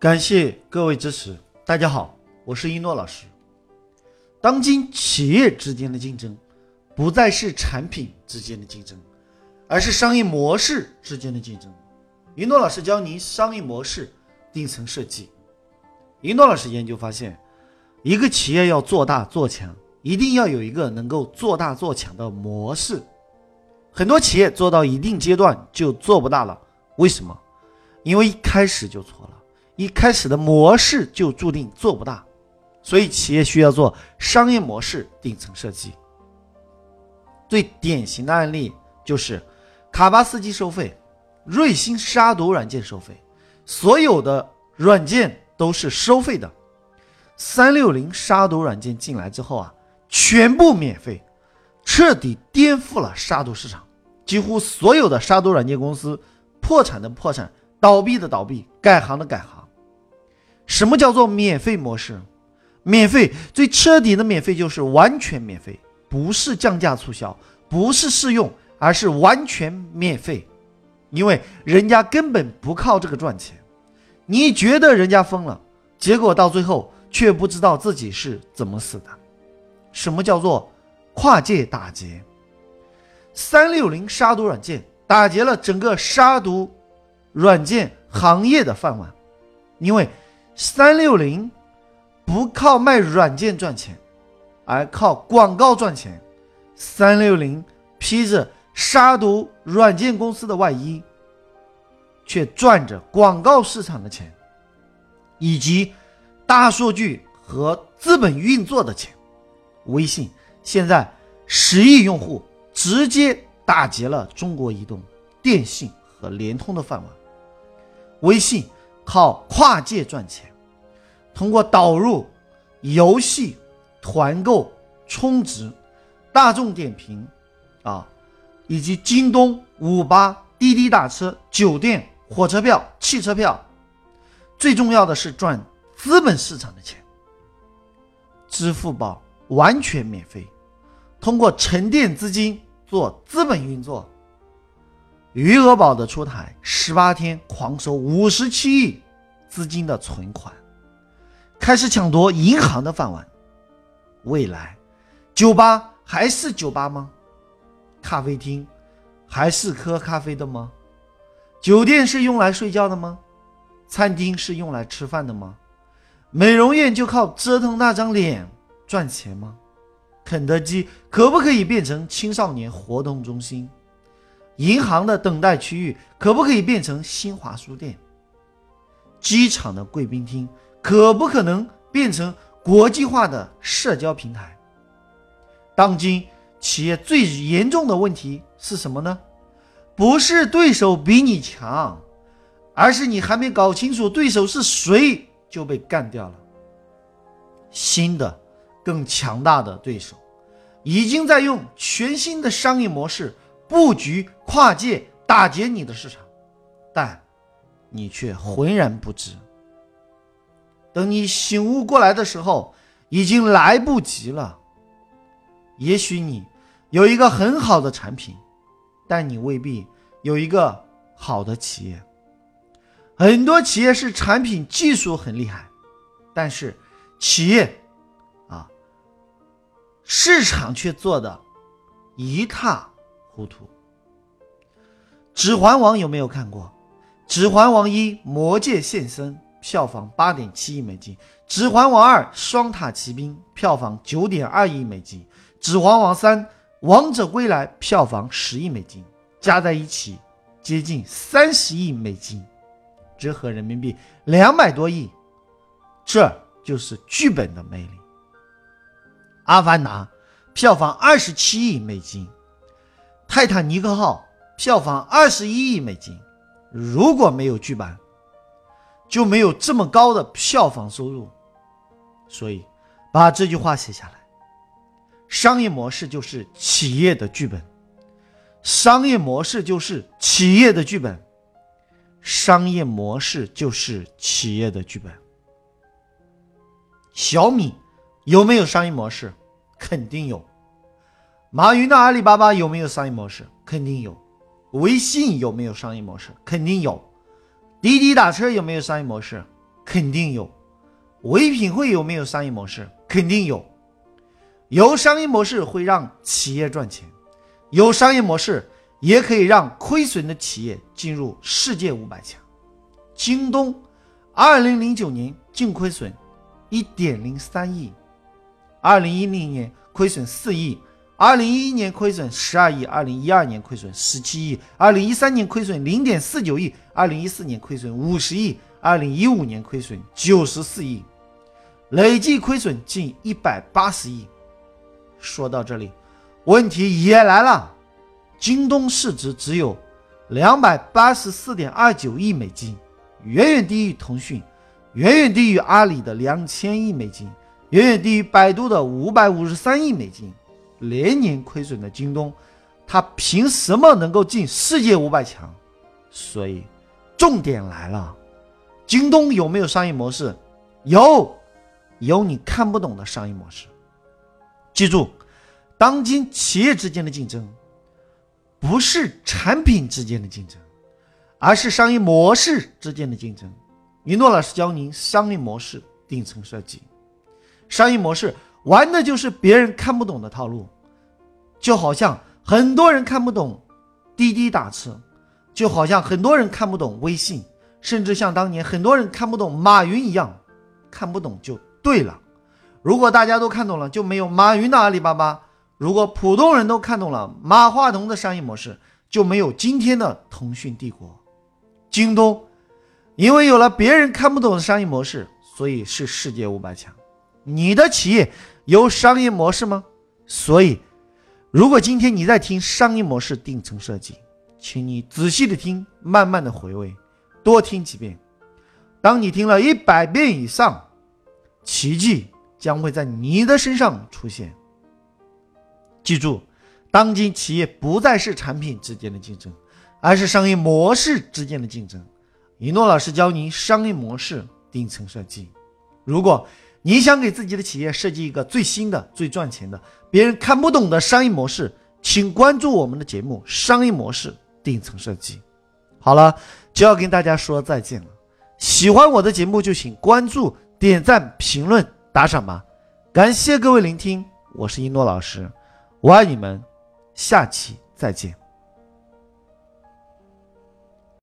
感谢各位支持。大家好，我是一诺老师。当今企业之间的竞争，不再是产品之间的竞争，而是商业模式之间的竞争。一诺老师教您商业模式顶层设计。一诺老师研究发现，一个企业要做大做强，一定要有一个能够做大做强的模式。很多企业做到一定阶段就做不大了，为什么？因为一开始就错了。一开始的模式就注定做不大，所以企业需要做商业模式顶层设计。最典型的案例就是卡巴斯基收费，瑞星杀毒软件收费，所有的软件都是收费的。三六零杀毒软件进来之后啊，全部免费，彻底颠覆了杀毒市场，几乎所有的杀毒软件公司破产的破产，倒闭的倒闭，改行的改行。什么叫做免费模式？免费最彻底的免费就是完全免费，不是降价促销，不是试用，而是完全免费。因为人家根本不靠这个赚钱，你觉得人家疯了，结果到最后却不知道自己是怎么死的。什么叫做跨界打劫？三六零杀毒软件打劫了整个杀毒软件行业的饭碗，因为。三六零不靠卖软件赚钱，而靠广告赚钱。三六零披着杀毒软件公司的外衣，却赚着广告市场的钱，以及大数据和资本运作的钱。微信现在十亿用户，直接打劫了中国移动、电信和联通的饭碗。微信靠跨界赚钱。通过导入游戏、团购、充值、大众点评啊，以及京东、五八、滴滴打车、酒店、火车票、汽车票，最重要的是赚资本市场的钱。支付宝完全免费，通过沉淀资金做资本运作。余额宝的出台，十八天狂收五十七亿资金的存款。开始抢夺银行的饭碗，未来，酒吧还是酒吧吗？咖啡厅还是喝咖啡的吗？酒店是用来睡觉的吗？餐厅是用来吃饭的吗？美容院就靠折腾那张脸赚钱吗？肯德基可不可以变成青少年活动中心？银行的等待区域可不可以变成新华书店？机场的贵宾厅？可不可能变成国际化的社交平台？当今企业最严重的问题是什么呢？不是对手比你强，而是你还没搞清楚对手是谁就被干掉了。新的、更强大的对手已经在用全新的商业模式布局跨界打劫你的市场，但你却浑然不知。等你醒悟过来的时候，已经来不及了。也许你有一个很好的产品，但你未必有一个好的企业。很多企业是产品技术很厉害，但是企业啊，市场却做的一塌糊涂。《指环王》有没有看过？《指环王一》魔界现身。票房八点七亿美金，《指环王二：双塔奇兵》票房九点二亿美金，《指环王三：王者归来》票房十亿美金，加在一起接近三十亿美金，折合人民币两百多亿。这就是剧本的魅力。《阿凡达》票房二十七亿美金，《泰坦尼克号》票房二十一亿美金。如果没有剧本，就没有这么高的票房收入，所以把这句话写下来：商业模式就是企业的剧本，商业模式就是企业的剧本，商业模式就是企业的剧本。小米有没有商业模式？肯定有。马云的阿里巴巴有没有商业模式？肯定有。微信有没有商业模式？肯定有。滴滴打车有没有商业模式？肯定有。唯品会有没有商业模式？肯定有。有商业模式会让企业赚钱，有商业模式也可以让亏损的企业进入世界五百强。京东，二零零九年净亏损一点零三亿，二零一零年亏损四亿，二零一一年亏损十二亿，二零一二年亏损十七亿，二零一三年亏损零点四九亿，二零一四年亏损五十亿，二零一五年亏损九十四亿。累计亏损近一百八十亿。说到这里，问题也来了：京东市值只有两百八十四点二九亿美金，远远低于腾讯，远远低于阿里的两千亿美金，远远低于百度的五百五十三亿美金。连年亏损的京东，它凭什么能够进世界五百强？所以，重点来了：京东有没有商业模式？有。有你看不懂的商业模式。记住，当今企业之间的竞争，不是产品之间的竞争，而是商业模式之间的竞争。云诺老师教您商业模式顶层设计。商业模式玩的就是别人看不懂的套路，就好像很多人看不懂滴滴打车，就好像很多人看不懂微信，甚至像当年很多人看不懂马云一样，看不懂就。对了，如果大家都看懂了，就没有马云的阿里巴巴；如果普通人都看懂了马化腾的商业模式，就没有今天的腾讯帝国、京东。因为有了别人看不懂的商业模式，所以是世界五百强。你的企业有商业模式吗？所以，如果今天你在听商业模式顶层设计，请你仔细的听，慢慢的回味，多听几遍。当你听了一百遍以上。奇迹将会在你的身上出现。记住，当今企业不再是产品之间的竞争，而是商业模式之间的竞争。一诺老师教您商业模式顶层设计。如果你想给自己的企业设计一个最新的、最赚钱的、别人看不懂的商业模式，请关注我们的节目《商业模式顶层设计》。好了，就要跟大家说再见了。喜欢我的节目就请关注。点赞、评论、打赏吧！感谢各位聆听，我是一诺老师，我爱你们，下期再见。